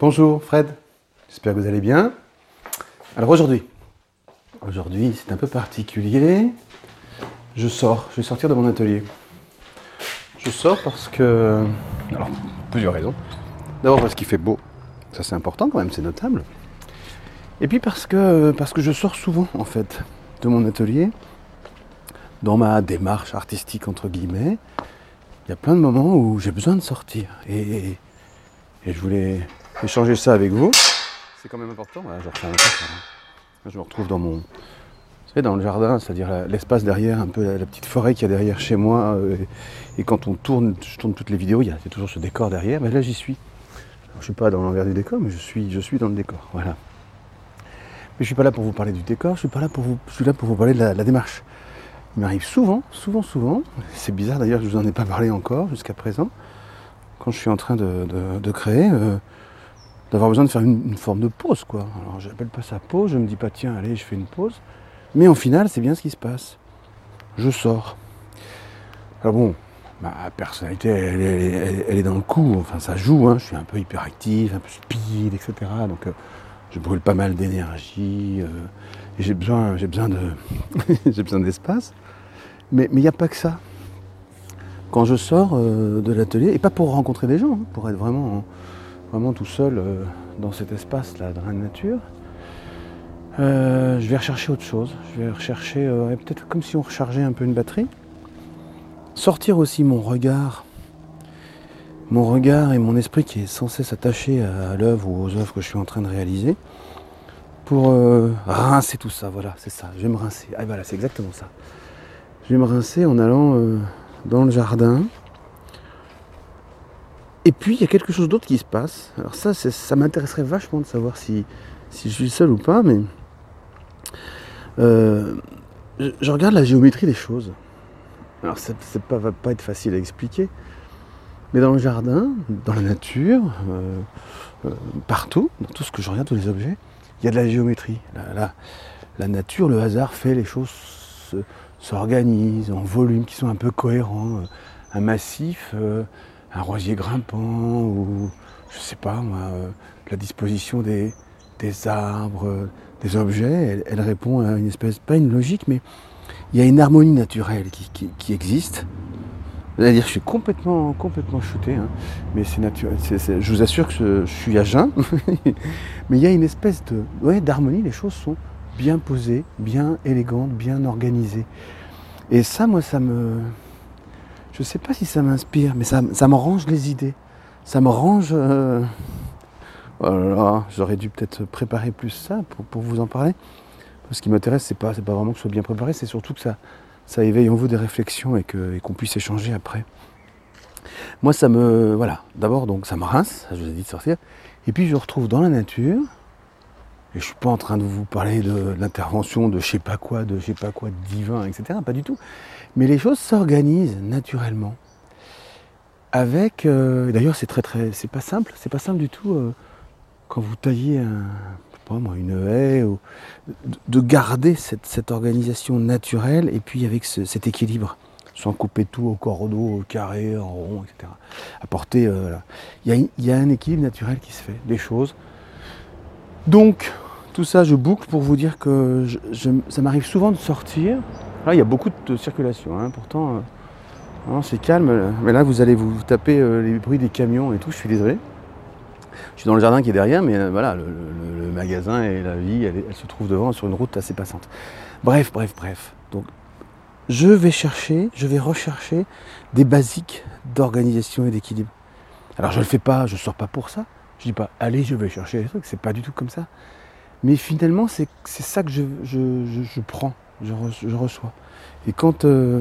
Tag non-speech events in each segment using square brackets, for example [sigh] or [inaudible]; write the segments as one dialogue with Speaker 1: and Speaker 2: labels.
Speaker 1: Bonjour Fred, j'espère que vous allez bien. Alors aujourd'hui, aujourd'hui c'est un peu particulier. Je sors, je vais sortir de mon atelier. Je sors parce que. Alors, plusieurs raisons. D'abord parce qu'il fait beau, ça c'est important quand même, c'est notable. Et puis parce que, parce que je sors souvent en fait de mon atelier, dans ma démarche artistique entre guillemets, il y a plein de moments où j'ai besoin de sortir. Et, et je voulais échanger ça avec vous. C'est quand même important. Je, je me retrouve dans mon. Dans le jardin, c'est-à-dire l'espace derrière, un peu la, petite forêt qu'il y a derrière chez moi. Euh, et, quand on tourne, je tourne toutes les vidéos, il y a toujours ce décor derrière. Mais là, j'y suis. je ne suis pas dans l'envers du décor, mais je suis, je suis dans le décor. Voilà. Mais je ne suis pas là pour vous parler du décor, je suis, pas là pour vous, je suis là pour vous parler de la, démarche. Il m'arrive souvent, souvent, souvent, c'est bizarre d'ailleurs, je ne vous en ai pas parlé encore jusqu'à présent, quand je suis en train de, créer, euh, d'avoir besoin de faire une, forme de pause, quoi. Alors j'appelle pas ça pause, je me dis pas tiens, allez, je fais une pause. Mais en final, c'est bien ce qui se passe. Je sors. Alors bon, ma personnalité, elle, est dans le coup, enfin ça joue, hein. je suis un peu hyperactif, un peu speed, etc. Donc euh, je brûle pas mal d'énergie euh, et j'ai besoin, j'ai besoin de, [laughs] j'ai besoin d'espace. Mais il n'y a pas que ça. Quand je sors euh, de l'atelier, et pas pour rencontrer des gens, hein, pour être vraiment, vraiment tout seul euh, dans cet espace-là, dans la nature, je vais rechercher autre chose. Je vais rechercher, peut-être comme si on rechargeait un peu une batterie. Sortir aussi mon regard mon regard et mon esprit qui est censé s'attacher à, l'œuvre ou aux œuvres que je suis en train de réaliser pour euh, rincer tout ça. Voilà, c'est ça. Je vais me rincer. Ah voilà, c'est exactement ça. Je vais me rincer en allant euh, dans le jardin. Et puis il y a quelque chose d'autre qui se passe. Alors ça, ça m'intéresserait vachement de savoir si, si je suis seul ou pas, mais euh, je, regarde la géométrie des choses. Alors ça ne va pas être facile à expliquer. Mais dans le jardin, dans la nature, euh, euh, partout, dans tout ce que je regarde, tous les objets, il y a de la géométrie. La, la, nature, le hasard fait les choses s'organisent en volumes qui sont un peu cohérents. Un massif, un rosier grimpant, ou je sais pas moi, la disposition des, arbres, des objets, elle, répond à une espèce, pas une logique, mais il y a une harmonie naturelle qui existe c'est-à-dire, je suis complètement, complètement shooté, hein. mais c'est naturel. je vous assure que je, suis à jeun, [laughs] mais il y a une espèce de, ouais, d'harmonie. Les choses sont bien posées, bien élégantes, bien organisées. Et ça, moi, ça me, je ne sais pas si ça m'inspire, mais ça, ça me range les idées. Ça me range. Euh, oh j'aurais dû peut-être préparer plus ça pour, vous en parler. Ce qui m'intéresse, c'est pas, pas vraiment que ce soit bien préparé, c'est surtout que ça, ça éveille en vous des réflexions et qu'on puisse échanger après. Moi, ça me. Voilà. D'abord, donc, ça me rince, je vous ai dit de sortir. Et puis, je retrouve dans la nature. Et je suis pas en train de vous parler de l'intervention de je sais pas quoi, de je sais pas quoi, de divin, etc. Pas du tout. Mais les choses s'organisent naturellement. Avec. Euh, d'ailleurs, c'est très, très. C'est pas simple. C'est pas simple du tout. Euh, quand vous taillez un, une haie, ou, de garder cette, organisation naturelle et puis avec cet équilibre, sans couper tout au cordeau, au carré, en rond, etc. Apporter, euh, il, y a, un équilibre naturel qui se fait, des choses. Donc, tout ça, je boucle pour vous dire que ça m'arrive souvent de sortir. Là, il y a beaucoup de circulation, hein, pourtant, euh, c'est calme. Mais là, vous allez vous taper euh, les bruits des camions et tout, je suis désolé. Je suis dans le jardin qui est derrière, mais euh, voilà, le, magasin et la vie, elle, se trouve devant sur une route assez passante. Bref, bref, bref. Donc, je vais chercher, je vais rechercher des basiques d'organisation et d'équilibre. Alors, je ne le fais pas, je ne sors pas pour ça. Je dis pas, allez, je vais chercher les trucs. C'est pas du tout comme ça. Mais finalement, c'est ça que je, prends, je, reçois. Et quand, euh,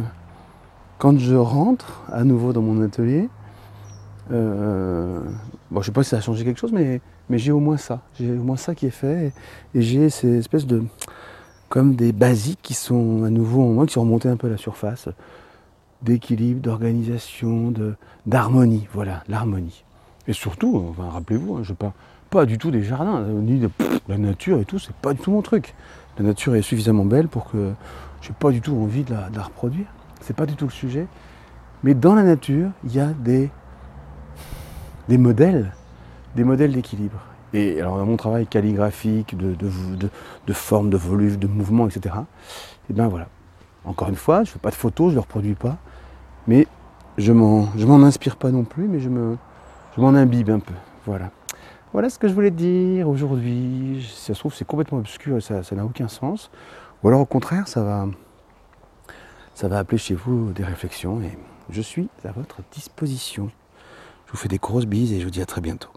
Speaker 1: quand je rentre à nouveau dans mon atelier, euh, bon, je sais pas si ça a changé quelque chose, mais, mais j'ai au moins ça. J'ai au moins ça qui est fait. Et, j'ai ces espèces de. comme des basiques qui sont à nouveau en moi, qui sont remontés un peu à la surface. D'équilibre, d'organisation, d'harmonie. Voilà, l'harmonie. Et surtout, rappelez-vous, hein, je parle pas du tout des jardins, ni de la nature et tout, c'est pas du tout mon truc. La nature est suffisamment belle pour que j'ai pas du tout envie de la, de la reproduire. C'est pas du tout le sujet. Mais dans la nature, il y a des des modèles, des modèles d'équilibre. Et alors dans mon travail calligraphique, de, de, forme, de volume, de mouvement, etc. Et bien voilà. Encore une fois, je ne fais pas de photos, je ne le reproduis pas. Mais je m'en, m'en inspire pas non plus, mais je, me, je m'en imbibe un peu. Voilà. Voilà ce que je voulais dire aujourd'hui. Si ça se trouve, c'est complètement obscur ça, ça n'a aucun sens. Ou alors au contraire, ça va, ça va appeler chez vous des réflexions et je suis à votre disposition. Je vous fais des grosses bises et je vous dis à très bientôt.